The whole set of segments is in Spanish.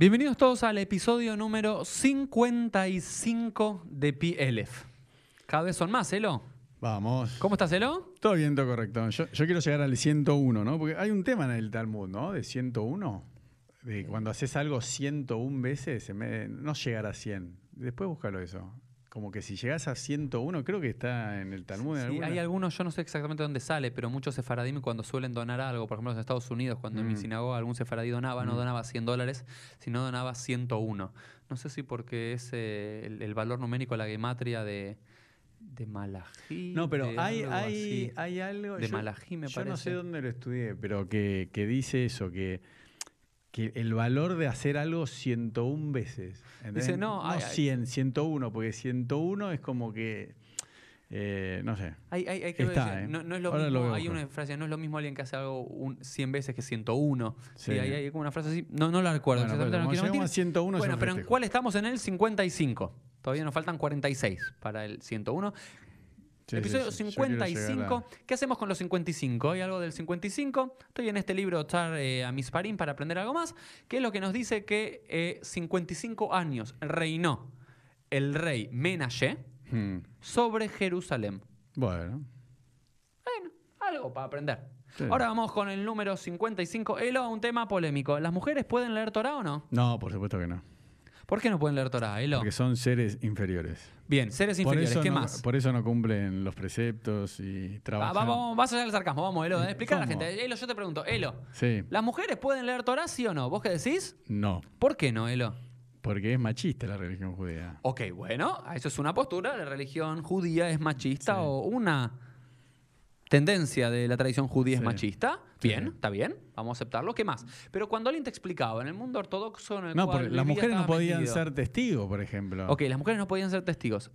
Bienvenidos todos al episodio número 55 de PLF. Cada vez son más, Elo. Vamos. ¿Cómo estás, Elo? Todo bien, todo correcto. Yo, yo quiero llegar al 101, ¿no? Porque hay un tema en el Talmud, ¿no? De 101. De cuando haces algo 101 veces, en vez de no llegar a 100. Después búscalo eso. Como que si llegas a 101, creo que está en el Talmud. en Sí, alguna- hay algunos, yo no sé exactamente dónde sale, pero muchos sefaradim cuando suelen donar algo, por ejemplo en Estados Unidos, cuando en mi Mm. sinagoga algún sefaradí donaba, no Mm. donaba 100 dólares, sino donaba 101. No sé si porque es eh, el, el valor numérico, la gematria de, de Malají. No, pero hay, algo hay, hay algo. De yo- Malají, me Yo no sé parece. dónde lo estudié, pero que, que dice eso, que, que el valor de hacer algo 101 veces. ¿entendés? Dice, no, hay- hay- 100, 101, porque 101 es como que. eh, no sé. Hay, hay, hay que Está, ver, ¿eh? no, no es lo Ahora lo mismo, a hay una frase, no es lo mismo alguien que hace algo un 100 veces que 101. Sí, Sí. hay, hay como una frase así, no, no la recuerdo. Bueno, pero no quiero a 101 Bueno, pero ¿en cuál estamos? En el 55. Todavía nos faltan 46 para el 101. Sí, sí, Episodio sí, a- 55. ¿Qué hacemos con los 55? ¿Hay algo del 55? Estoy en este libro Tar eh, a Misparim para aprender algo más, que es lo que nos dice que eh, 55 años reinó el rey Menashe Hmm. sobre Jerusalén. Bueno. Bueno, algo para aprender. Sí. Ahora vamos con el número 55. Elo, un tema polémico. ¿Las mujeres pueden leer Torah o no? No, por supuesto que no. ¿Por qué no pueden leer Torah, Elo? Porque son seres inferiores. Bien, seres Por inferiores, ¿qué no, más? por eso no cumplen los preceptos y Va, trabajan. va- vamos, vas allá del sarcasmo, vamos, Elo. eh. Explica a la gente. Elo, yo te pregunto, Elo, Sí. ¿las mujeres pueden leer Torah, sí o no? ¿Vos qué decís? No. ¿Por qué no, Elo? Porque es machista la religión judía. Ok, bueno, eso es una postura. La religión judía es machista Sí. o una tendencia de la tradición judía es machista. Sí. Bien, está bien, vamos a aceptarlo. ¿Qué más? Pero cuando alguien te explicaba en el mundo ortodoxo en el No, cual porque las mujeres no podían metido. ser testigos, por ejemplo. Ok, las mujeres no podían ser testigos.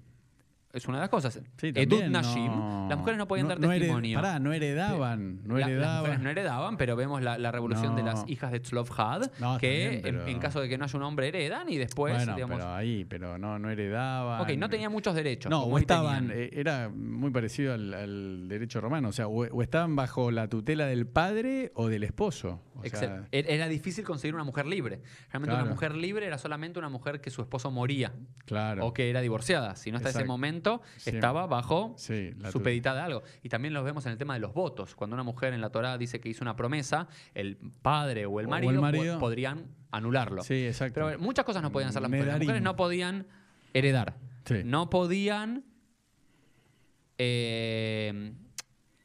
Es una de las cosas. Sí, Edut Nashim, no- las mujeres no podían dar no hered- testimonio. pará, no heredaban. No La- las heredaban. mujeres no heredaban, pero vemos la, la revolución de No. las hijas de Tzlov-Had, No, está que bien, en- pero- en, caso de que no haya un hombre heredan y después, bueno, digamos... pero ahí, pero no, no heredaban. ok, no tenían muchos derechos. No, o estaban, eh, era muy parecido al, al derecho romano, o sea, o, o estaban bajo la tutela del padre o del esposo. Sea, Er- Era difícil conseguir una mujer libre. Realmente una mujer libre era solamente una mujer que su esposo moría claro. o que era divorciada. Si no hasta ese momento Sí. estaba bajo Sí, supeditada a algo. Y también lo vemos en el tema de los votos. Cuando una mujer en la Torá dice que hizo una promesa, el padre o el O el marido, po- marido. podrían anularlo. Sí, exacto. Pero ver, muchas cosas no podían hacer las mujeres. Las mujeres no podían heredar. Sí. No podían. eh,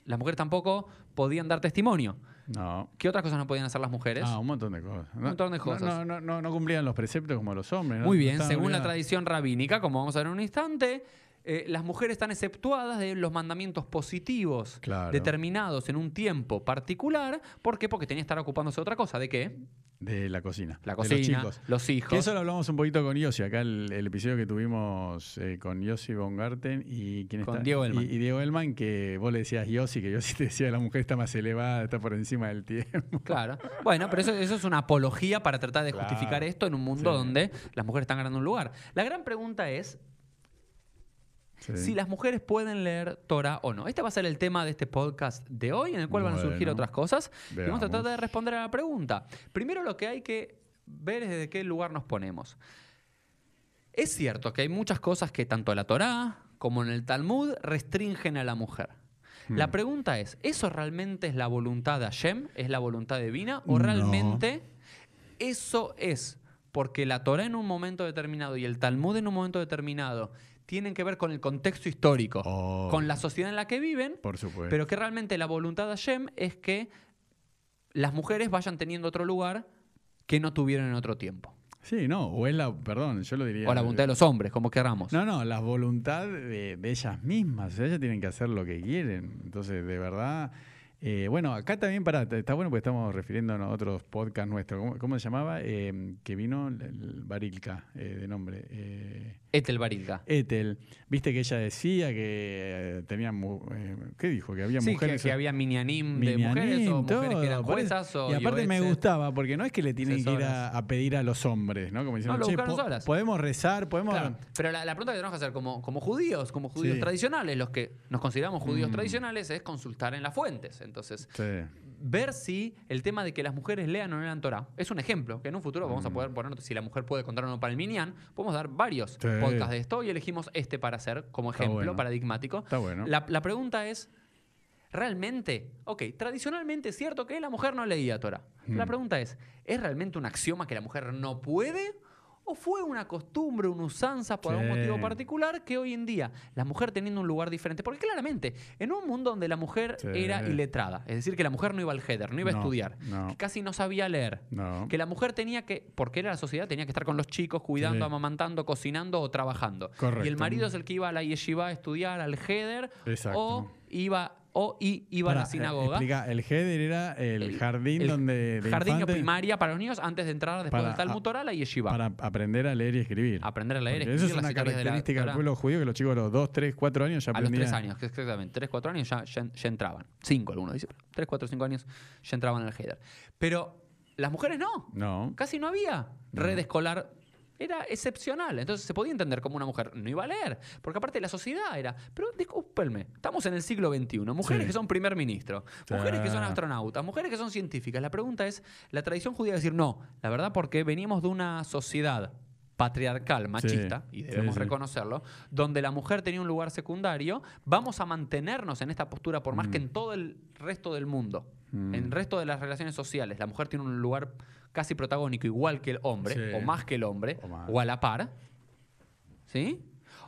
las mujeres tampoco podían dar testimonio. No. ¿Qué otras cosas no podían hacer las mujeres? Ah, un montón de cosas. Un montón de cosas. No, no, no, no cumplían los preceptos como los hombres. ¿no? Muy No bien, según la tradición rabínica, como vamos a ver en un instante, eh, las mujeres están exceptuadas de los mandamientos positivos Claro. determinados en un tiempo particular. ¿Por qué? Porque tenía que estar ocupándose de otra cosa. ¿De qué? De la cocina. La de los cocina, chicos. los, hijos. Que eso lo hablamos un poquito con Yossi, acá el, el episodio que tuvimos eh, con Yossi Bongarten y quién Con está? Diego Elman. Y, y Diego Elman, que vos le decías Yossi, que Yossi te decía la mujer está más elevada, está por encima del tiempo. Claro. Bueno, pero eso, eso es una apología para tratar de Claro. justificar esto en un mundo Sí. donde las mujeres están ganando un lugar. La gran pregunta es Sí. si las mujeres pueden leer Torah o no. Este va a ser el tema de este podcast de hoy, en el cual van a surgir otras cosas. Y vamos a tratar de responder a la pregunta. Primero lo que hay que ver es desde qué lugar nos ponemos. Es cierto que hay muchas cosas que tanto en la Torah como en el Talmud restringen a la mujer. La Hmm. pregunta es, ¿eso realmente es la voluntad de Hashem? ¿Es la voluntad divina? ¿O No. realmente eso es porque la Torah en un momento determinado y el Talmud en un momento determinado tienen que ver con el contexto histórico, Oh. con la sociedad en la que viven, Por supuesto. pero que realmente la voluntad de Hashem es que las mujeres vayan teniendo otro lugar que no tuvieron en otro tiempo. sí, no, o es la, perdón, yo lo diría. O la voluntad de los hombres, como queramos. No, no, la voluntad de, de ellas mismas. Ellas tienen que hacer lo que quieren. Entonces, de verdad. Eh, bueno, acá también, para está bueno porque estamos refiriéndonos a otros podcasts nuestros. ¿Cómo, cómo se llamaba? Eh, que vino el, el Barilka, eh, de nombre. Eh, Etel Barilga. Ethel. Viste que ella decía que tenía. ¿Qué dijo? Que había Sí, que, mujeres. que había minianim de mujeres o mujeres todo, que eran juezas o Y aparte me gustaba, porque no es que le tienen que ir a, pedir a los hombres, ¿no? Como diciendo, lo "Che, po- solas". podemos rezar, podemos. Claro, pero la, la pregunta que tenemos que hacer como, como judíos, como judíos Sí. tradicionales, los que nos consideramos judíos Mm. tradicionales, es consultar en las fuentes. Entonces, Sí. ver si el tema de que las mujeres lean o no lean Torah es un ejemplo, que en un futuro vamos a poder poner, si la mujer puede contar o no para el Minyan, podemos dar varios Sí. podcasts de esto y elegimos este para hacer como ejemplo bueno. paradigmático. Está bueno. La, la pregunta es, ¿realmente? Ok, tradicionalmente es cierto que la mujer no leía Torah. La Mm. pregunta es, ¿es realmente un axioma que la mujer no puede? ¿O fue una costumbre, una usanza por algún motivo particular que hoy en día la mujer teniendo un lugar diferente? Porque claramente, en un mundo donde la mujer Sí. era iletrada, es decir, que la mujer no iba al header, no iba a estudiar, no. que casi no sabía leer, No. que la mujer tenía que, porque era la sociedad, tenía que estar con los chicos, cuidando, Sí. amamantando, cocinando o trabajando. Correcto. Y el marido es el que iba a la yeshiva a estudiar, al header, Exacto. o iba, o y iba a la sinagoga. eh, explica, el Heder era el, El- jardín el donde de jardín o infante primaria para los niños antes de entrar después Para- del Talmud Torah la yeshiva. para aprender a leer y escribir. Aprender a leer, Porque escribir Eso es una de característica del pueblo judío que los chicos a los 2, 3, 4 años ya a los aprendían. tres años, que exactamente, tres, cuatro años ya, ya, ya entraban. Cinco, algunos dicen. Tres, cuatro, cinco años ya entraban en el header. Pero las mujeres no. No. Casi no había red escolar. Era excepcional. Entonces se podía entender como una mujer no iba a leer. Porque aparte la sociedad era. Pero discúlpenme, estamos en el siglo XXI. Mujeres Sí. que son primer ministro, mujeres que son astronautas, mujeres que son científicas. La pregunta es: la tradición judía decir no. La verdad, porque venimos de una sociedad patriarcal, machista, y debemos sí, sí. reconocerlo, donde la mujer tenía un lugar secundario, vamos a mantenernos en esta postura por más que en todo el resto del mundo, Mm. en el resto de las relaciones sociales, la mujer tiene un lugar casi protagónico igual que el hombre, Sí. o más que el hombre, O a la par, ¿sí?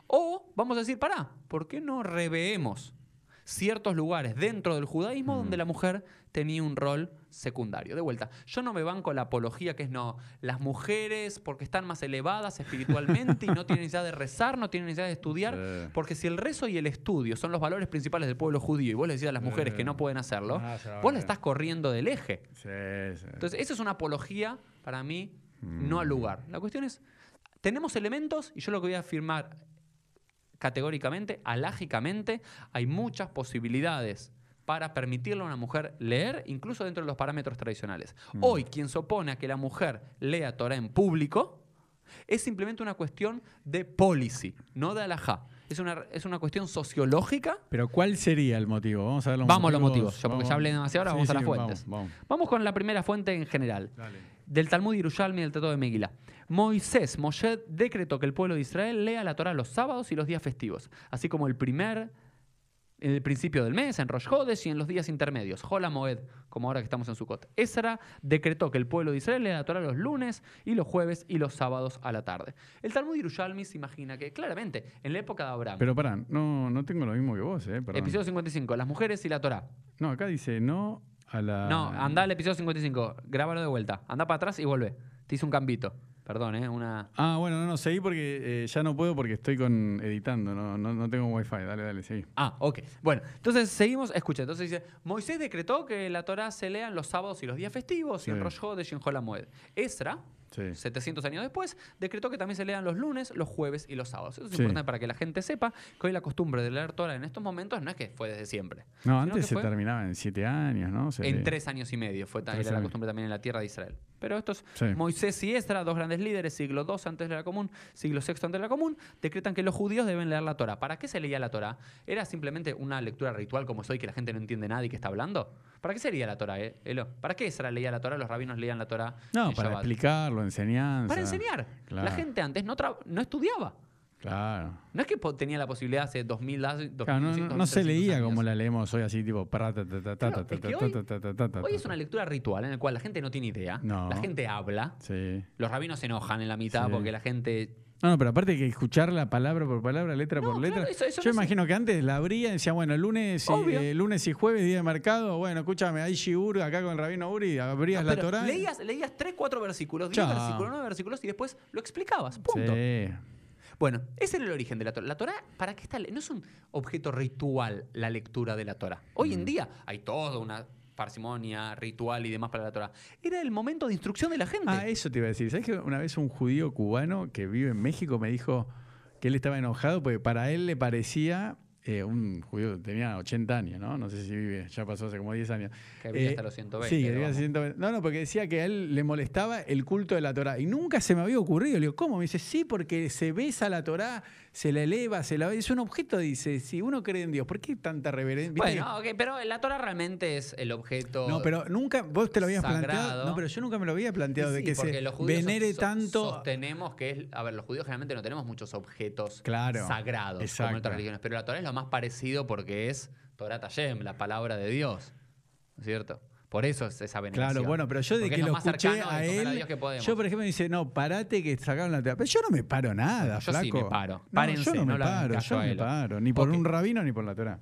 O vamos a decir, pará, ¿por qué no reveemos ciertos lugares dentro del judaísmo donde la mujer tenía un rol secundario? De vuelta, yo no me banco la apología que es no, las mujeres porque están más elevadas espiritualmente y no tienen necesidad de rezar, no tienen necesidad de estudiar, Sí. porque si el rezo y el estudio son los valores principales del pueblo judío y vos le decís a las mujeres que no pueden hacerlo, Ah, vos la estás corriendo del eje. Sí. Entonces, eso es una apología para mí no al lugar. La cuestión es, tenemos elementos y yo lo que voy a afirmar categóricamente, alágicamente, hay muchas posibilidades para permitirle a una mujer leer, incluso dentro de los parámetros tradicionales. Hoy, quien se opone a que la mujer lea Torah en público es simplemente una cuestión de policy, no de alajá. Es una, es una cuestión sociológica Pero ¿cuál sería el motivo? Vamos a ver los Vamos a los motivos. motivos. Yo porque ya hablé demasiado, ahora vamos a las fuentes. Vamos, Vamos con la primera fuente en general. Dale. Del Talmud Yerushalmi y del Tratado de Megilá. Moisés, Moshe decretó que el pueblo de Israel lea la Torah los sábados y los días festivos, así como el primer, el principio del mes, en Rosh Hodesh y en los días intermedios, Hola Moed, como ahora que estamos en Sukkot. Esra decretó que el pueblo de Israel lea la Torah los lunes y los jueves y los sábados a la tarde. El Talmud Yerushalmi se imagina que, claramente, en la época de Abraham, Pero pará, no, no tengo lo mismo que vos, ¿eh? Perdón. episodio 55, las mujeres y la Torah. No, acá dice no a la. No, anda al episodio 55, grábalo de vuelta, anda para atrás y vuelve. Te hice un cambito. Perdón, ¿eh? Una... Ah, bueno, no, no, seguí porque eh, ya no puedo porque estoy con editando, no, no, no tengo wifi. Dale, dale, seguí. Ah, ok. Bueno, entonces seguimos. Escucha, entonces dice: Moisés decretó que la Torah se lea en los sábados y los días festivos, y en. Rosh Hodesh y en. Esra, Sí. 700 años después, decretó que también se lean los lunes, los jueves y los sábados. Eso es Sí. importante para que la gente sepa que hoy la costumbre de leer Torah en estos momentos no es que fue desde siempre. No, antes se terminaba en siete años, ¿no? En lee. tres años y medio fue ta- Tres era la costumbre también en la tierra de Israel. Pero estos, Sí. Moisés y Esdra, dos grandes líderes, siglo II antes de la común, siglo VI antes de la común, decretan que los judíos deben leer la Torah. ¿Para qué se leía la Torah? ¿Era simplemente una lectura ritual como soy que la gente no entiende nada y que está hablando? ¿Para qué sería la Torah, eh, Elo? ¿Para qué Esdra leía la Torah? Los rabinos leían la Torah No, para Shabbat? explicarlo, enseñanza. Para enseñar. Claro. La gente antes no, estudiaba. Claro. No es que tenía la posibilidad hace 2000, hace Claro, no, 2200, no- no se 2300 leía años. como la leemos hoy, así tipo. hoy- es una lectura ritual en la cual la gente no tiene idea, No. la gente habla, Sí. los rabinos se enojan en la mitad Sí. porque la gente No, no, pero aparte que escucharla palabra por palabra, letra No, por claro, letra. eso- eso Yo imagino que antes la abría y decía, bueno, lunes y, Obvio. eh, lunes y jueves, día de mercado. Bueno, escúchame, hay Shiur acá con el rabino Uri, abrías No, la Torah. leías, leías 3, 4 versículos, 10 Chao. versículos, 9 versículos y después lo explicabas. Punto. Sí. Bueno, ese era el origen de la Torah. La Torah, ¿para qué está? No es un objeto ritual la lectura de la Torah. Hoy Mm. en día hay toda una parsimonia, ritual y demás para la Torah. Era el momento de instrucción de la gente. Ah, eso te iba a decir. ¿Sabes que una vez un judío cubano que vive en México me dijo que él estaba enojado porque para él le parecía eh, un judío, tenía 80 años, ¿no? No sé si vive, ya pasó hace como 10 años. Que vive Eh, hasta los 120. Sí, que vivía vamos. 120. No, no, porque decía que a él le molestaba el culto de la Torá. Y nunca se me había ocurrido. Le digo, ¿cómo? Me dice, sí, porque se besa la Torá, se la eleva, se la Es un objeto, dice. Si uno cree en Dios, ¿por qué tanta reverencia? ¿Viste Bueno, ok, pero la Torah realmente es el objeto. No, pero nunca, vos te lo habías sagrado. planteado. No, pero yo nunca me lo había planteado de Sí, que se los venere so- tanto. Sostenemos que es. A ver, los judíos generalmente no tenemos muchos objetos Claro, sagrados como en otras religiones, pero la Torah es más parecido porque es Torah Tayem, la palabra de Dios. ¿No es cierto? Por eso es esa veneración. Claro, bueno, pero yo de que es lo más escuché a él, Dios que podemos. yo por ejemplo dice, no, parate que sacaron la. Pero yo no me paro nada, Yo flaco. sí me paro. No, Párense, yo no me no hagan paro, yo a me paro, ni por un rabino ni por la Torá.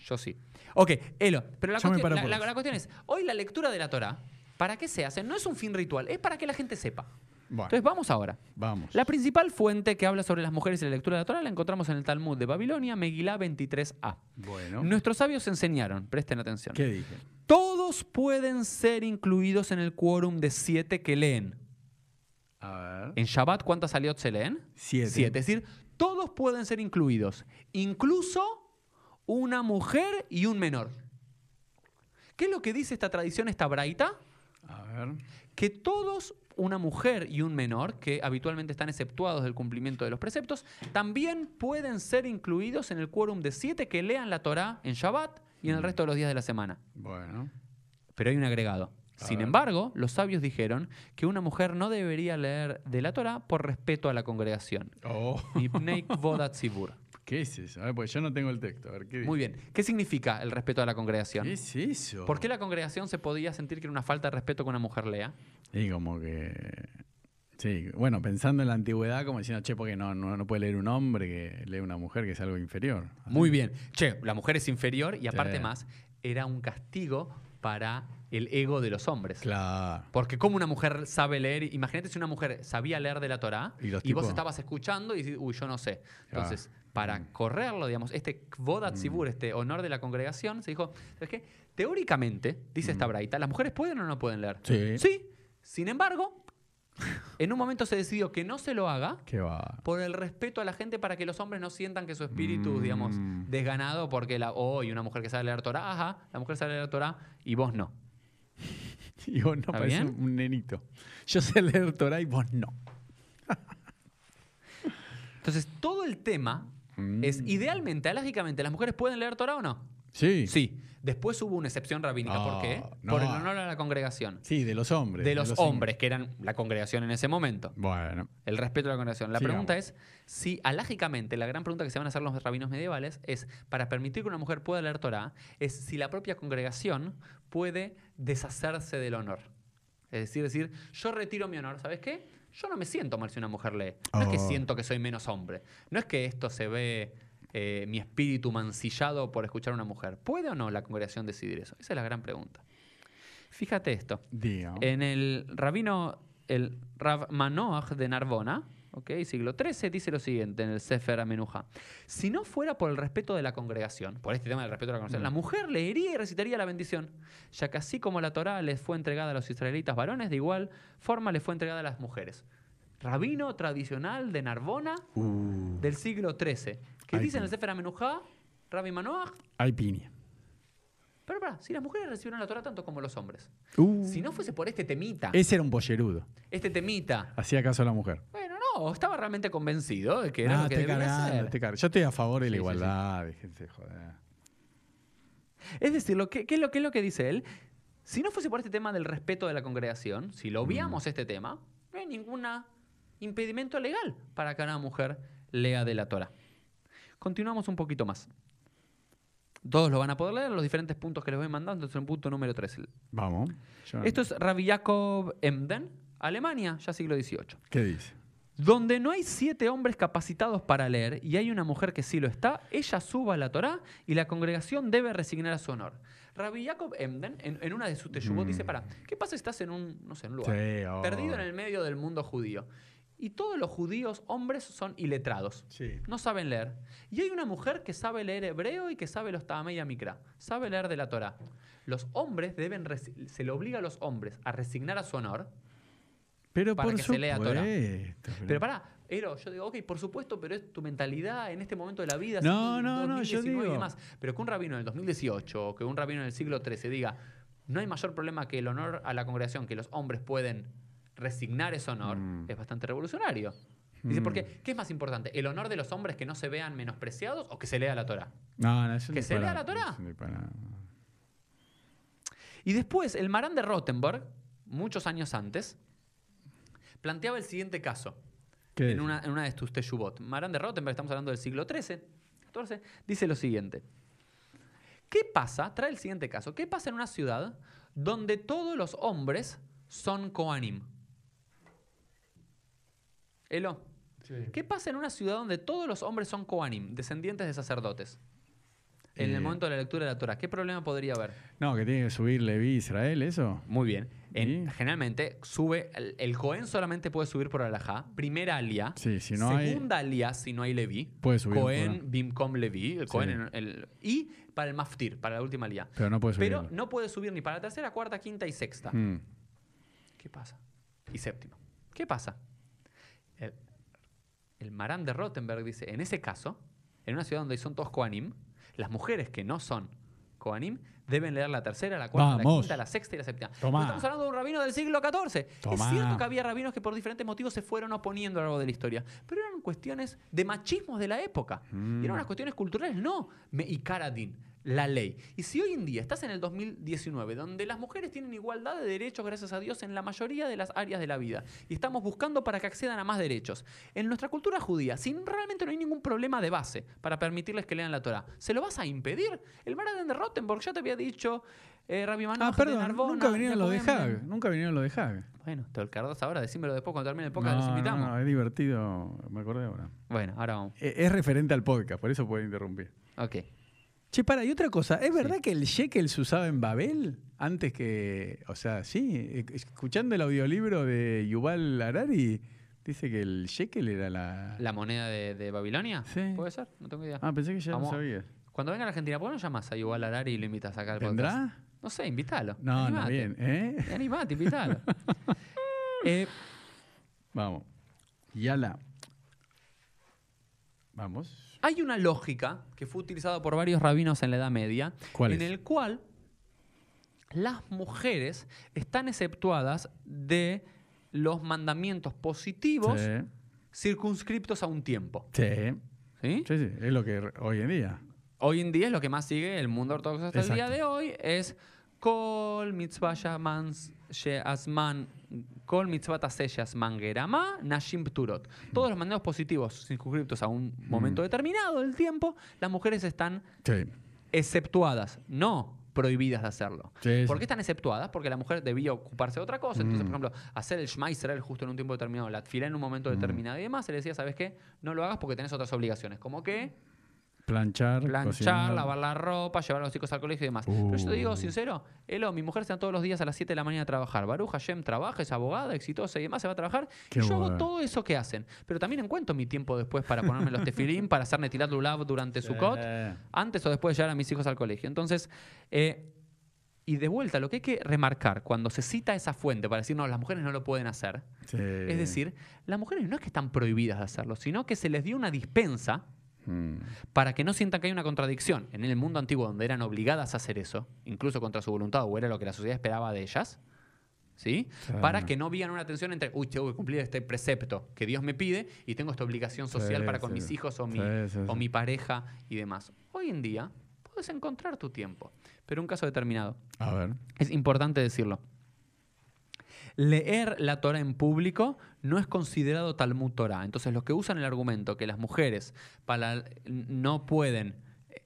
Yo sí. Ok, Elo, pero la, Yo me cuestión, la cuestión es, hoy la lectura de la Torah, ¿para qué se hace? No es un fin ritual, es para que la gente sepa. Bueno, Entonces vamos ahora. vamos. La principal fuente que habla sobre las mujeres y la lectura de la Torah la encontramos en el Talmud de Babilonia, Megilá 23a. Bueno, Nuestros sabios enseñaron, presten atención. ¿qué dije? Todos pueden ser incluidos en el quórum de siete que leen. A ver. En Shabbat, ¿cuántas aliot se leen? Siete. Siete. Es decir, todos pueden ser incluidos, incluso una mujer y un menor. ¿Qué es lo que dice esta tradición, esta braita? A ver. que todos, una mujer y un menor, que habitualmente están exceptuados del cumplimiento de los preceptos, también pueden ser incluidos en el quórum de siete que lean la Torá en Shabbat y en el resto de los días de la semana. Bueno. Pero hay un agregado. A Sin ver. embargo, los sabios dijeron que una mujer no debería leer de la Torá por respeto a la congregación. Oh. ¿Qué es eso? A ver, pues yo no tengo el texto. A ver, ¿qué Muy bien. ¿Qué significa el respeto a la congregación? ¿Qué es eso? ¿Por qué la congregación se podía sentir que era una falta de respeto que una mujer lea? Y como que. Sí, bueno, pensando en la antigüedad, como diciendo, che, porque no, no, no puede leer un hombre que lee una mujer, que es algo inferior. Muy bien. Che, la mujer es inferior y aparte más, era un castigo para el ego de los hombres. Claro. Porque como una mujer sabe leer, imagínate si una mujer sabía leer de la Torá Y y, vos estabas escuchando y dices, uy, yo no sé. Claro. Entonces, para correrlo, digamos, este kvodat zibur, este honor de la congregación, se dijo, ¿sabes qué? Teóricamente, dice esta braita, ¿las mujeres pueden o no pueden leer? Sí. Sí. Sin embargo, en un momento se decidió que no se lo haga ¿Qué va? por el respeto a la gente para que los hombres no sientan que su espíritu, Mm. digamos, desganado porque la, oh, y una mujer que sabe leer Torah, ajá, la mujer sabe leer Torah y vos no. Y vos no ¿Está parece bien? un nenito. Yo sé leer Torah y vos no. Entonces, todo el tema es, Mm. idealmente, alógicamente, ¿las mujeres pueden leer Torah o no? Sí. Sí. Después hubo una excepción rabínica. ¿Por Ah, qué? no. Por el honor a la congregación. Sí, de los hombres. De los hombres, que eran la congregación en ese momento. Bueno. El respeto a la congregación. La pregunta es si, alágicamente, la gran pregunta que se van a hacer los rabinos medievales es, para permitir que una mujer pueda leer Torah, es si la propia congregación puede deshacerse del honor. Es decir, decir, yo retiro mi honor, ¿sabes qué? Yo no me siento mal si una mujer lee. No es que Oh. siento que soy menos hombre. No es que esto se ve eh, mi espíritu mancillado por escuchar a una mujer. ¿Puede o no la congregación decidir eso? Esa es la gran pregunta. Fíjate esto. En el rabino, el Rav Manoach de Narbona, siglo XIII, dice lo siguiente en el Sefer Amenuja. Si no fuera por el respeto de la congregación, por este tema del respeto de la congregación, Mm. la mujer leería y recitaría la bendición, ya que así como la Torá les fue entregada a los israelitas varones, de igual forma les fue entregada a las mujeres. Rabino tradicional de Narbona Uh, del siglo XIII. ¿Qué Ay, dice en el sí. Sefer Amenuja? Rabbi Manoach. hay piña. Pero pará, si las mujeres recibieron la Torá tanto como los hombres. Uh, Si no fuese por este temita, Ese era un pollerudo. este temita, Hacía caso a la mujer. Bueno, no, estaba realmente convencido de que era ah, lo que debía cargando, cargando. Yo estoy a favor de la Sí, sí, sí. igualdad. de joder. Es decir, lo que, ¿qué, es lo, ¿qué es lo que dice él? Si no fuese por este tema del respeto de la congregación, si lo obviamos Mm. este tema, no hay ningún impedimento legal para que una mujer lea de la Torah. Continuamos un poquito más. Todos lo van a poder leer, los diferentes puntos que les voy mandando, entonces en punto número 3. Vamos. Yo- Esto es Rabbi Jacob Emden, Alemania, ya siglo XVIII. ¿Qué dice? Donde no hay siete hombres capacitados para leer y hay una mujer que sí lo está, ella suba a la Torá y la congregación debe resignar a su honor. Rabbi Jacob Emden, en, en una de sus teshuvot, Mm. dice, para, ¿qué pasa si estás en un, no sé, en un lugar Sí, oh. perdido en el medio del mundo judío? Y todos los judíos, hombres, son iletrados. Sí. No saben leer. Y hay una mujer que sabe leer hebreo y que sabe los Tamei Mikra. Sabe leer de la Torá. Los hombres deben, se le obliga a los hombres a resignar a su honor Pero para por que se lea Torah. supuesto, pero pará, Ero, yo digo, ok, por supuesto, pero es tu mentalidad en este momento de la vida. No, siendo el no, no, yo 2019 y digo- demás. Pero que un rabino en el 2018 o que un rabino en el siglo XIII diga, no hay mayor problema que el honor a la congregación, que los hombres pueden resignar ese honor, Mm. es bastante revolucionario. Dice, Mm. ¿por qué? ¿Qué es más importante? ¿El honor de los hombres que no se vean menospreciados o que se lea la Torah? No, no, es un ¿Que se lea la es un disparate. Y después, el Marán de Rottenberg, muchos años antes, planteaba el siguiente caso. ¿Qué en una, en una de tus Teshuvot. Marán de Rottenberg, estamos hablando del siglo XIII, XIV, dice lo siguiente. ¿Qué pasa? Trae el siguiente caso. ¿Qué pasa en una ciudad donde todos los hombres son Koanim? Elo. ¿Qué pasa en una ciudad donde todos los hombres son Koanim, descendientes de sacerdotes? En Eh. el momento de la lectura de la Torah, ¿qué problema podría haber? No, que tiene que subir Leví Israel, ¿eso? Muy bien. Generalmente sube, el, el Cohen solamente puede subir por alajá. Primera alia. Sí, si no hay- segunda alia si no hay Leví. Puede subir Cohen, por- Bimcom Leví. El Sí. El- y para el Maftir, para la última alia. Pero no puede subir. Pero no puede subir ni para la tercera, cuarta, quinta y sexta. Mm. ¿Qué pasa? Y séptima. ¿Qué pasa? El, Marán de Rottenberg dice, en ese caso, en una ciudad donde son todos Koanim, las mujeres que no son Koanim deben leer la tercera, la cuarta, la Vamos. quinta, la sexta y la séptima. Tomá. Estamos hablando de un rabino del siglo XIV. Tomá. Es cierto que había rabinos que por diferentes motivos se fueron oponiendo a lo largo de la historia, pero eran cuestiones de machismos de la época. Mm. Y eran unas cuestiones culturales, no. Me y Karadin, la ley. Y si hoy en día estás en el 2019, donde las mujeres tienen igualdad de derechos, gracias a Dios, en la mayoría de las áreas de la vida, y estamos buscando para que accedan a más derechos, en nuestra cultura judía, si realmente no hay ningún problema de base para permitirles que lean la Torah, ¿se lo vas a impedir? El Maraden de Rottenberg ya te había dicho, eh, Rabbi Ah, Manoaj de perdón, Narbona, nunca vinieron los de Hag. Nunca vinieron los de Hag. Bueno, te el Cardos ahora, decímelo después cuando termine el podcast, los No, no, invitamos. no, es divertido, me acordé ahora. Bueno, ahora vamos. Eh, Es referente al podcast, por eso puede interrumpir. Ok. Che, para, y otra cosa, ¿es verdad que el shekel se usaba en Babel antes que, o sea, sí, eh, escuchando el audiolibro de Yuval Harari, dice que el shekel era la... ¿La moneda de, de Babilonia? Sí. Puede ser, no tengo idea. Ah, pensé que ya Vamos. lo sabías. Cuando venga a la Argentina, ¿por qué no llamas a Yuval Harari y lo invitas acá al podcast? ¿Tendrá? No sé, invítalo. No, no, bien, ¿eh? Animate, invítalo. Eh, Vamos. Yala. Vamos. Hay una lógica que fue utilizada por varios rabinos en la Edad Media, ¿Cuál en es? el cual las mujeres están exceptuadas de los mandamientos positivos Sí, circunscriptos a un tiempo. sí, ¿sí? sí, sí, es lo que hoy en día. Hoy en día es lo que más sigue el mundo ortodoxo hasta el día de hoy, es Kol mitzvah shaman she'asman Kol mitzvah taseh she'asman gerama nashim pturot. Todos los mandatos positivos circunscriptos a un momento determinado del tiempo, las mujeres están Sí. exceptuadas, no prohibidas de hacerlo. Sí, ¿Por qué están exceptuadas? Porque la mujer debía ocuparse de otra cosa. Entonces, Mm. por ejemplo, hacer el Shema Israel justo en un tiempo determinado, la tfilá en un momento determinado y demás, se le decía, ¿sabes qué? No lo hagas porque tenés otras obligaciones. Como que Planchar, planchar, cocinar. lavar la ropa, llevar a los chicos al colegio y demás. Pero yo te digo Uh. sincero, Elo, mi mujer se va todos los días a las 7 de la mañana a trabajar. Baruch Hashem trabaja, es abogada, exitosa y demás, se va a trabajar. Qué y yo hago todo eso que hacen. Pero también encuentro mi tiempo después para ponerme los tefilín, para hacer netilat lulav durante su Sí. antes o después de llevar a mis hijos al colegio. Entonces, eh, y de vuelta, lo que hay que remarcar cuando se cita esa fuente para decir, no, las mujeres no lo pueden hacer, Sí. es decir, las mujeres no es que están prohibidas de hacerlo, sino que se les dio una dispensa Mm. para que no sientan que hay una contradicción. En el mundo antiguo, donde eran obligadas a hacer eso, incluso contra su voluntad, o era lo que la sociedad esperaba de ellas, ¿sí? Claro. Para que no vean una tensión entre, uy, tengo que cumplir este precepto que Dios me pide y tengo esta obligación social Sí, para con sí. mis hijos o mi, Sí, o mi pareja y demás. Hoy en día puedes encontrar tu tiempo, pero un caso determinado. A ver. Es importante decirlo. Leer la Torah en público no es considerado Talmud Torah. Entonces, los que usan el argumento que las mujeres para- no pueden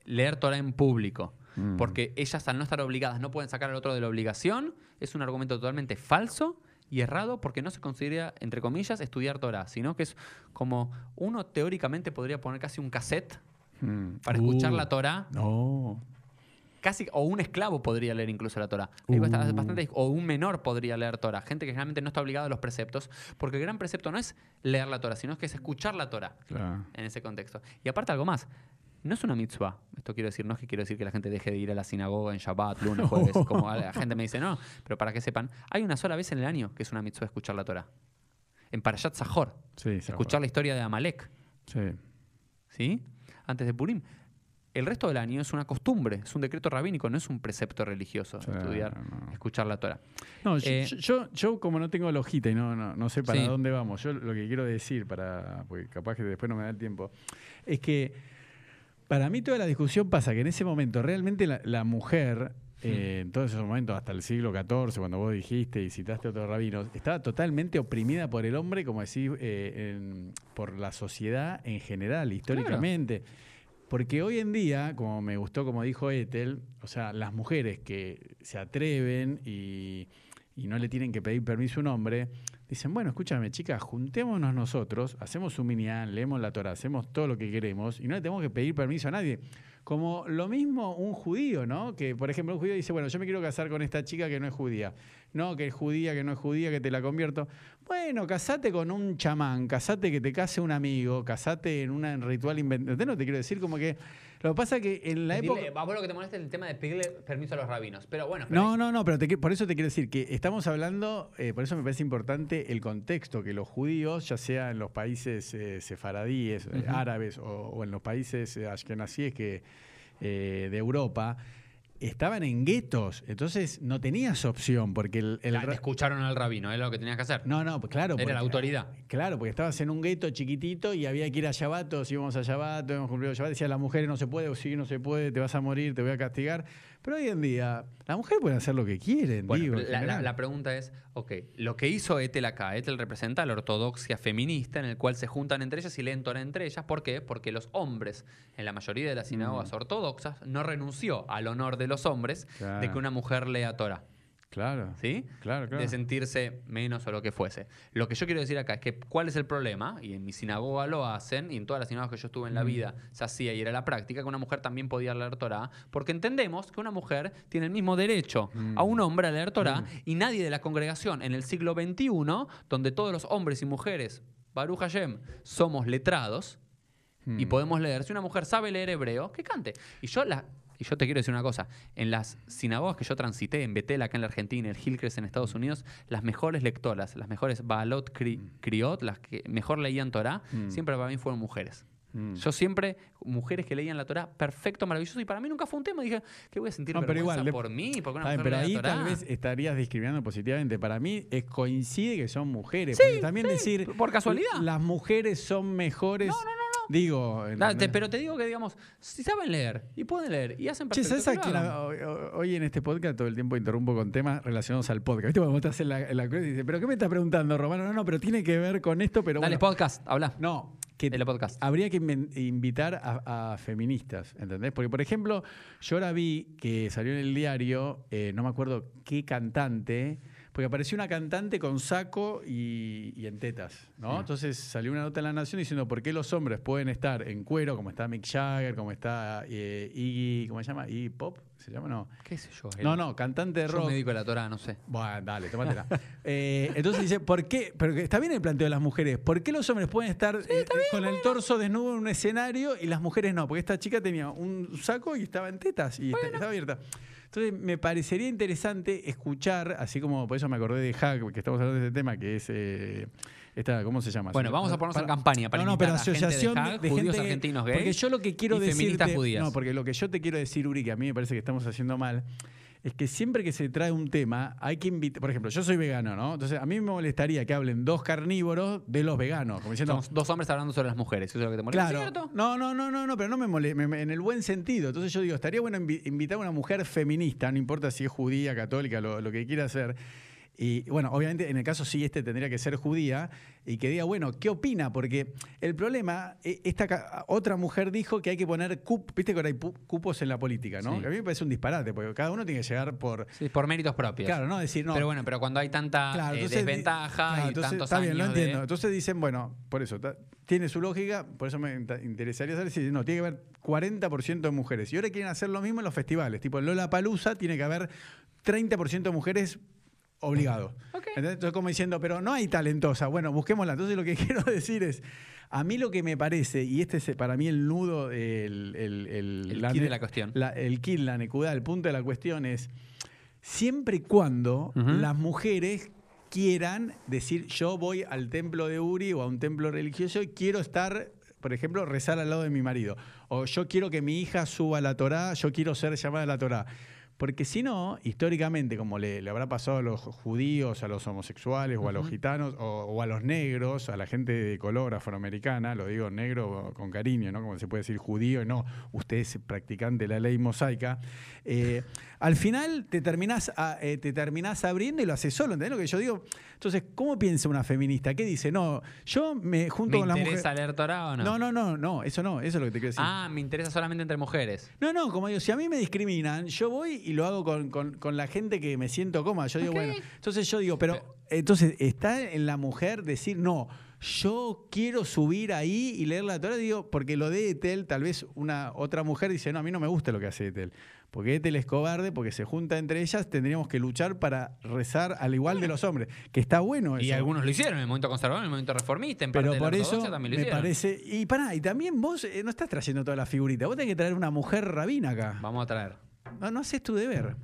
leer Torah en público Mm. porque ellas, al no estar obligadas, no pueden sacar al otro de la obligación, es un argumento totalmente falso y errado porque no se considera, entre comillas, estudiar Torah, sino que es como uno teóricamente podría poner casi un cassette Mm. para escuchar Uh. la Torah No. Casi o un esclavo podría leer incluso la Torah. Uh. bastante- o un menor podría leer Torah. Gente que generalmente no está obligada a los preceptos, porque el gran precepto no es leer la Torah, sino que es escuchar la Torah Claro. en ese contexto. Y aparte algo más. No es una mitzvah. Esto quiero decir, no es que quiero decir que la gente deje de ir a la sinagoga en Shabbat, lunes, jueves, como la gente me dice, no. Pero para que sepan, hay una sola vez en el año que es una mitzvah escuchar la Torah. en Parashat. Sí, se Escuchar la historia de Amalek. Sí. ¿Sí? Antes de Purim. El resto del año es una costumbre, es un decreto rabínico, no es un precepto religioso Sí, estudiar, no. escuchar la Torah. No, yo, Eh, yo, yo como no tengo la hojita y no, no, no sé para Sí. dónde vamos, yo lo que quiero decir, para, porque capaz que después no me da el tiempo, es que para mí toda la discusión pasa que en ese momento realmente la, la mujer, eh, en todos esos momentos, hasta el siglo XIV, cuando vos dijiste y citaste a otros rabinos, estaba totalmente oprimida por el hombre, como decís, eh, en- por la sociedad en general, históricamente. Porque hoy en día, como me gustó, como dijo Ethel, o sea, las mujeres que se atreven y, y no le tienen que pedir permiso a un hombre, dicen, bueno, escúchame, chicas, juntémonos nosotros, hacemos un minián, leemos la Torah, hacemos todo lo que queremos y no le tenemos que pedir permiso a nadie. Como lo mismo un judío, ¿no? Que, por ejemplo, un judío dice, bueno, yo me quiero casar con esta chica que no es judía. No, que es judía, que no es judía, que te la convierto. Bueno, casate con un chamán, casate que te case un amigo, casate en un ritual inventado. No te quiero decir como que... Lo que pasa es que en la época... vos lo que te molesta es el tema de pedirle permiso a los rabinos. Pero bueno, pero No, no, no, pero te por eso te quiero decir que estamos hablando, eh, por eso me parece importante el contexto, que los judíos, ya sea en los países eh, sefaradíes, árabes o, o en los países eh, ashkenazíes que, eh, de Europa, estaban en guetos, entonces no tenías opción, porque el... te escucharon al rabino, era lo que tenías que hacer. no, no, pues claro. Era la autoridad. Claro, porque estabas en un gueto chiquitito y había que ir a Shabbat, todos íbamos a íbamos a cumplir Shabbat, decía las mujeres no se puede, o sí, no se puede, te vas a morir, te voy a castigar. Pero hoy en día, las mujeres pueden hacer lo que quieren, Bueno, digo. la, la- general. la pregunta es, ok, lo que hizo Ethel acá, Ethel representa la ortodoxia feminista en el cual se juntan entre ellas y leen Torah entre ellas. ¿Por qué? Porque los hombres, en la mayoría de las sinagogas Mm. ortodoxas, no renunció al honor de los hombres de que una mujer lea Torah. Claro. ¿Sí? Claro, claro. De sentirse menos o lo que fuese. Lo que yo quiero decir acá es que cuál es el problema, y en mi sinagoga lo hacen, y en todas las sinagogas que yo estuve en la Mm. vida se hacía y era la práctica, que una mujer también podía leer Torah, porque entendemos que una mujer tiene el mismo derecho Mm. a un hombre a leer Torah, y nadie de la congregación en el siglo XXI, donde todos los hombres y mujeres, Baruch Hashem, somos letrados, y Mm. podemos leer. Si una mujer sabe leer hebreo, que cante. Y yo la. Y yo te quiero decir una cosa, en las sinagogas que yo transité, en Betel, acá en la Argentina, en Hillcrest, en Estados Unidos, las mejores lectoras, las mejores Baalot Cri- Criot, las que mejor leían Torah, Mm. siempre para mí fueron mujeres. Mm. Yo siempre, mujeres que leían la Torah, perfecto, maravilloso, y para mí nunca fue un tema. Dije, que voy a sentir No, pero vergüenza igual, por mí, porque una mujer pero ahí Torah. tal vez estarías discriminando positivamente. Para mí es, coincide que son mujeres. Sí, porque también sí, decir por casualidad. Las mujeres son mejores. No, no, no. Digo. ¿entendés? pero te digo que, digamos, si saben leer y pueden leer y hacen Che, perfecto. ¿sabes a que lo quién hagan. ha- hoy, en este podcast todo el tiempo interrumpo con temas relacionados al podcast? ¿Viste cuando estás en la, en la cruz y dices, ¿pero qué me estás preguntando, Romano? No, no, pero tiene que ver con esto, pero Dale, bueno. podcast, habla. No, que Dale, podcast. habría que invitar a, a feministas, ¿entendés? Porque, por ejemplo, yo ahora vi que salió en el diario, eh, no me acuerdo qué cantante, porque apareció una cantante con saco y, y en tetas, ¿no? Entonces salió una nota en La Nación diciendo por qué los hombres pueden estar en cuero, como está Mick Jagger, como está eh, Iggy, ¿cómo se llama? Iggy Pop, ¿se llama? No. ¿Qué sé yo? No, no, cantante de Yo rock. me dedico a la Torah, no sé. Bueno, dale, tómatela. Eh, entonces dice, ¿por qué? Pero está bien el planteo de las mujeres. ¿Por qué los hombres pueden estar eh, con el torso desnudo en un escenario y las mujeres no? Porque esta chica tenía un saco y estaba en tetas y está- estaba abierta. Entonces me parecería interesante escuchar, así como por eso me acordé de Hack, que estamos hablando de este tema, que es eh, esta, ¿cómo se llama? Bueno, vamos a ponernos en campaña para no, no, pero a gente de asociación de, judíos gente argentinos Porque gays yo lo que quiero feministas judías. no, porque lo que yo te quiero decir, Uri, que a mí me parece que estamos haciendo mal, es que siempre que se trae un tema, hay que invitar. Por ejemplo, yo soy vegano, ¿no? Entonces, a mí me molestaría que hablen dos carnívoros de los veganos. Como diciendo. Somos dos hombres hablando sobre las mujeres. ¿Eso es lo que te molesta? Claro. ¿Cierto? No, no, no, no, no, pero no me molesta, en el buen sentido. Entonces yo digo, estaría bueno invi- invitar a una mujer feminista, no importa si es judía, católica, lo, lo que quiera hacer. Y bueno, obviamente en el caso sí este tendría que ser judía y que diga, bueno, ¿qué opina? Porque el problema, eh, esta otra mujer dijo que hay que poner cupos, viste que ahora hay cupos en la política, ¿no? Sí. Que a mí me parece un disparate, porque cada uno tiene que llegar por... Sí, por méritos propios. Claro, no decir, no, Pero bueno, pero cuando hay tanta Claro, eh, desventaja claro, y entonces, tantos está bien, años lo de- entiendo. Entonces dicen, bueno, por eso, tiene su lógica, por eso me interesaría saber si no, tiene que haber 40% de mujeres. Y ahora quieren hacer lo mismo en los festivales, tipo Lola Palusa, tiene que haber 30% de mujeres obligado. Ok. ¿Entendés? Entonces como diciendo, pero no hay talentosa. Bueno, busquémosla. Entonces lo que quiero decir es, a mí lo que me parece, y este es para mí el nudo, el, el, el, El kit de la cuestión. la- el kit, la necudad, el punto de la cuestión es, siempre y cuando Ujú. las mujeres quieran decir yo voy al templo de Uri o a un templo religioso y quiero estar, por ejemplo, rezar al lado de mi marido. O yo quiero que mi hija suba a la Torá, yo quiero ser llamada a la Torá. Porque si no, históricamente, como le, le habrá pasado a los judíos, a los homosexuales o a los gitanos o, o a los negros, a la gente de color afroamericana, lo digo negro con cariño, ¿no? Como se puede decir judío, no, usted es practicante de la ley mosaica. eh, al final te terminás, a- eh, te terminás abriendo y lo haces solo, ¿entendés lo que yo digo? Entonces, ¿cómo piensa una feminista? ¿Qué dice? No, yo me junto ¿Me con la mujer. interesa leer Torah o no? No, no, no, no, eso no, eso es lo que te quiero decir. Ah, me interesa solamente entre mujeres. No, no, como digo, si a mí me discriminan, yo voy y lo hago con, con- con la gente que me siento cómoda. Yo digo, bueno, entonces yo digo, pero entonces está en la mujer decir, no, yo quiero subir ahí y leer la Torah, digo, porque lo de Etel, tal vez una otra mujer dice, no, a mí no me gusta lo que hace Etel. Porque Etel es cobarde, porque se junta entre ellas, tendríamos que luchar para rezar al igual de los hombres. Que está bueno eso. Y algunos lo hicieron en el momento conservador, en el momento reformista, en parte Pero de la eso también lo me hicieron. parece. Y pará, y también vos eh, no estás trayendo toda la figurita. Vos tenés que traer una mujer rabina acá. Vamos a traer. No, no haces tu deber.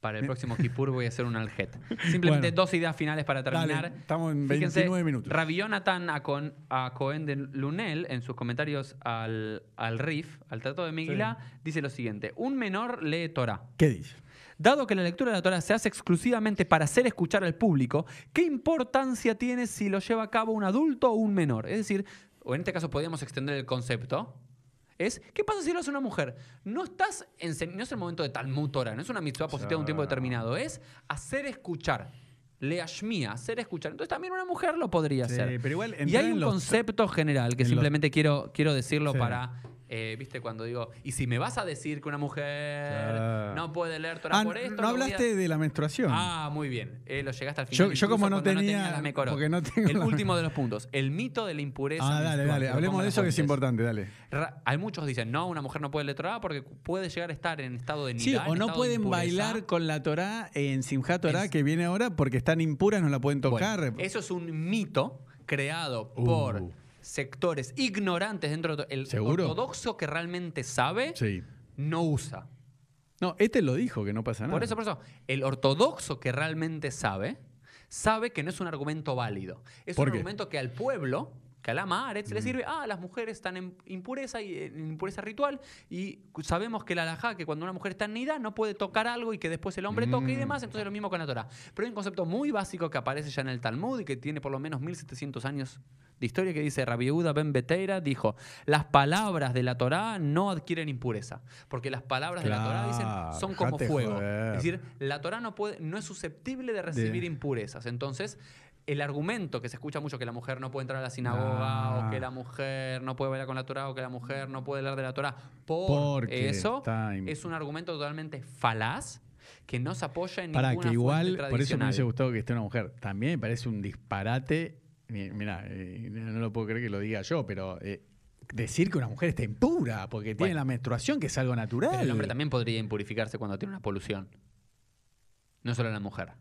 Para el próximo Kippur voy a hacer un aljet. Simplemente Bueno. dos ideas finales para terminar. Dale, estamos en Fíjense, 29 minutos. Rabbi Jonathan a, Cohen- a Cohen de Lunel, en sus comentarios al, al RIF, al Tratado de Megilá, dice lo siguiente: Un menor lee Torah. ¿Qué dice? Dado que la lectura de la Torah se hace exclusivamente para hacer escuchar al público, ¿qué importancia tiene si lo lleva a cabo un adulto o un menor? Es decir, o en este caso podríamos extender el concepto, es ¿qué pasa si lo hace una mujer? No estás no es el momento de Talmud Torah, no es una mitzvah positiva de un tiempo determinado, es hacer escuchar. Leashmia, hacer escuchar. Entonces también una mujer lo podría Sí, hacer. pero igual y hay en un concepto general que en los- simplemente quiero, quiero decirlo Sí. para, eh, viste, cuando digo, y si me vas a decir que una mujer Claro. no puede leer Torah Ah, por esto, no a- hablaste de la menstruación. Ah, muy bien. Eh, lo llegaste al Yo- final. yo incluso como no tenía- porque no tengo El la- último de los puntos. El mito de la impureza. ah, dale, dale. Hablemos de eso que es importante, dale. Ra- Hay muchos dicen, no, una mujer no puede leer Torah porque puede llegar a estar en estado de Sí, nidá, o no pueden bailar con la Torá en Simchat Torá Es- que viene ahora porque están impuras, no la pueden Bueno, tocar. eso es un mito creado Uh. por sectores ignorantes dentro del ¿Seguro? ortodoxo que realmente sabe, sí. no usa. No, este lo dijo, que no pasa nada. Por eso, por eso, el ortodoxo que realmente sabe, sabe que no es un argumento válido. Es ¿Por un qué? argumento que al pueblo, que a la Maaretz le sirve, ah, las mujeres están en impureza y en impureza ritual, y sabemos que la alajá, que cuando una mujer está en nidá, no puede tocar algo y que después el hombre toque y Mm. demás, entonces lo mismo con la Torah. Pero hay un concepto muy básico que aparece ya en el Talmud y que tiene por lo menos 1700 años de historia que dice Rabbi Yehuda ben Beteira dijo, las palabras de la Torá no adquieren impureza, porque las palabras de la Torá dicen son como fuego. joder. Es decir, la Torah no, puede, no es susceptible de recibir De- impurezas. Entonces, el argumento que se escucha mucho que la mujer no puede entrar a la sinagoga Ah. o que la mujer no puede bailar con la Torah o que la mujer no puede leer de la Torah por Porque eso es un argumento totalmente falaz que no se apoya en Para ninguna que igual, por eso me hubiese gustado que esté una mujer. También me parece un disparate. Mira, no lo puedo creer que lo diga yo, pero eh, decir que una mujer está impura porque tiene Bueno. la menstruación, que es algo natural. Pero el hombre también podría impurificarse cuando tiene una polución. No solo la mujer.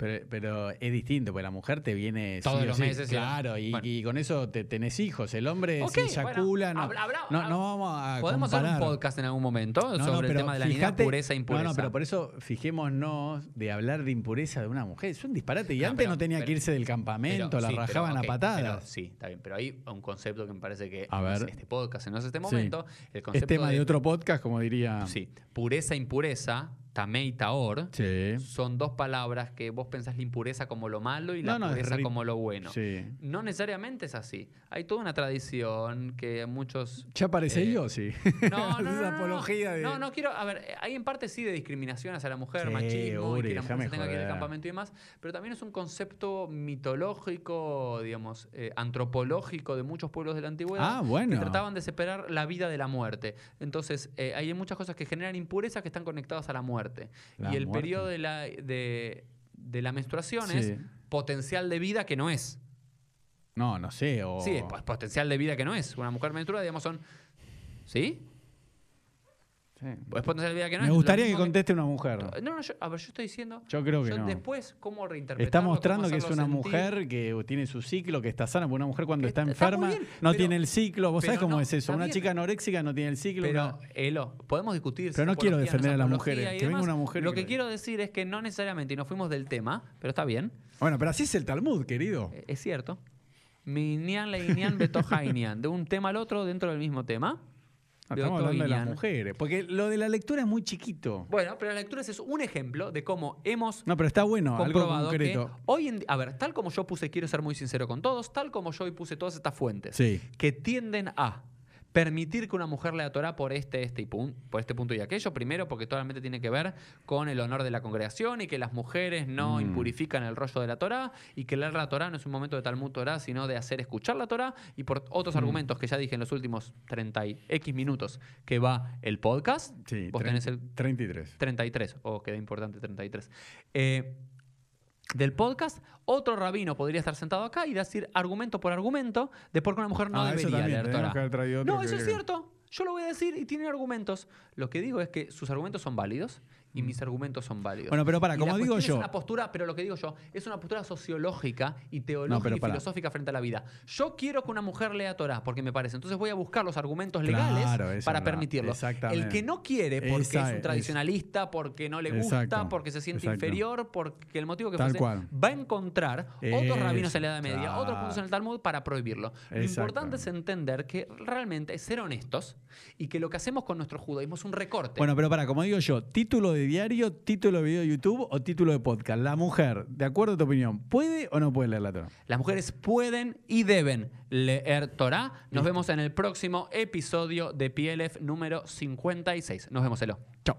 Pero, pero es distinto, porque la mujer te viene Todos sí los sí, meses. Claro, y, Bueno. y con eso te, tenés hijos. El hombre Ok, se eyacula, bueno, no, habla- habla- no, no vamos a Podemos hacer comparar. un podcast en algún momento No, sobre el tema de la fíjate- pureza e impureza. No, no, pero por eso fijémonos de hablar de impureza de una mujer. Es un disparate. Y antes pero- no tenía pero- que irse del campamento, la sí, rajaban a patadas. sí, está bien. Pero hay un concepto que me parece que A es ver. este podcast, no es este momento. El es concepto tema de, otro podcast, como diría. Sí, pureza, impureza, tamé y taor. Sí. Son dos palabras que vos pensás la impureza como lo malo y la No, pureza ri- como lo bueno. Sí. No necesariamente es así. Hay toda una tradición que muchos Ya aparece Eh, yo, sí. No, no, Esa apología de. No, no quiero. A ver, hay en parte sí de discriminación hacia la mujer, Sí, machismo, y que la mujer se tenga que ir al campamento y demás, pero también es un concepto mitológico, digamos, eh, antropológico de muchos pueblos de la antigüedad. Ah, bueno. Que trataban de separar la vida de la muerte. Entonces, eh, hay muchas cosas que generan impurezas que están conectadas a la muerte. La y el muerte. periodo de la, de, de la menstruación Sí. es potencial de vida que no es. No, no sé. O... Sí, pues, potencial de vida que no es. Una mujer menstrua, digamos, son. ¿Sí? Sí. Después no se olvida que no Me gustaría que conteste una mujer. No, no, yo, a ver, yo estoy diciendo. Yo creo que yo no. Después, ¿cómo reinterpretar? Está mostrando que es una mujer que tiene su ciclo, que está sana, porque una mujer cuando está enferma bien, no pero- tiene el ciclo. ¿Vos sabés cómo no, es eso? Una bien. chica anoréxica no tiene el ciclo. Pero, una- Elo, podemos discutir. Pero no quiero defender a las mujeres, que venga una mujer Lo que que- quiero decir es que no necesariamente, y nos fuimos del tema, pero está bien, Bueno, pero así es el Talmud, querido. eh, es cierto. Minyan leinian betojainian, de un tema al otro dentro del mismo tema. Estamos hablando de las mujeres. Porque lo de la lectura es muy chiquito. Bueno, pero la lectura es un ejemplo de cómo hemos No, pero está bueno, algo que concreto. hoy en a ver, tal como yo puse, quiero ser muy sincero con todos, tal como yo hoy puse todas estas fuentes Sí. que tienden a permitir que una mujer lea Torah por este, este y pun- por este punto y aquello, primero porque totalmente tiene que ver con el honor de la congregación y que las mujeres no Mm. impurifican el rollo de la Torah y que leer la Torah no es un momento de Talmud Torah, sino de hacer escuchar la Torah y por otros Mm. argumentos que ya dije en los últimos 30 y X minutos que va el podcast. Sí, Vos tenés el 33. 33, o queda importante 33. Eh, del podcast, otro rabino podría estar sentado acá y decir argumento por argumento de por qué una mujer no Ah, debería también, leer Torah. que No, que- eso es cierto. Yo lo voy a decir y tienen argumentos. Lo que digo es que sus argumentos son válidos y mis argumentos son válidos. Mm. Bueno, pero para, como digo yo- Es una postura, pero lo que digo yo, es una postura sociológica y teológica y filosófica frente a la vida. Yo quiero que una mujer lea Torah porque me parece. Entonces voy a buscar los argumentos legales para no, permitirlo. exactamente. El que no quiere porque Esa es un es- tradicionalista, porque no le gusta, Exacto, porque se siente exacto. inferior, porque el motivo que Tal fuese, cual. va a encontrar otros rabinos en la Edad Media, claro. otros puntos en el Talmud para prohibirlo. Lo importante es entender que realmente es ser honestos y que lo que hacemos con nuestro judaísmo es un recorte. Bueno, pero para, como digo yo, título diario, título de video de YouTube o título de podcast. La mujer, de acuerdo a tu opinión, ¿puede o no puede leer la Torah? Las mujeres pueden y deben leer Torah. Nos vemos en el próximo episodio de PLF número 56. Nos vemos, Elo. Chao.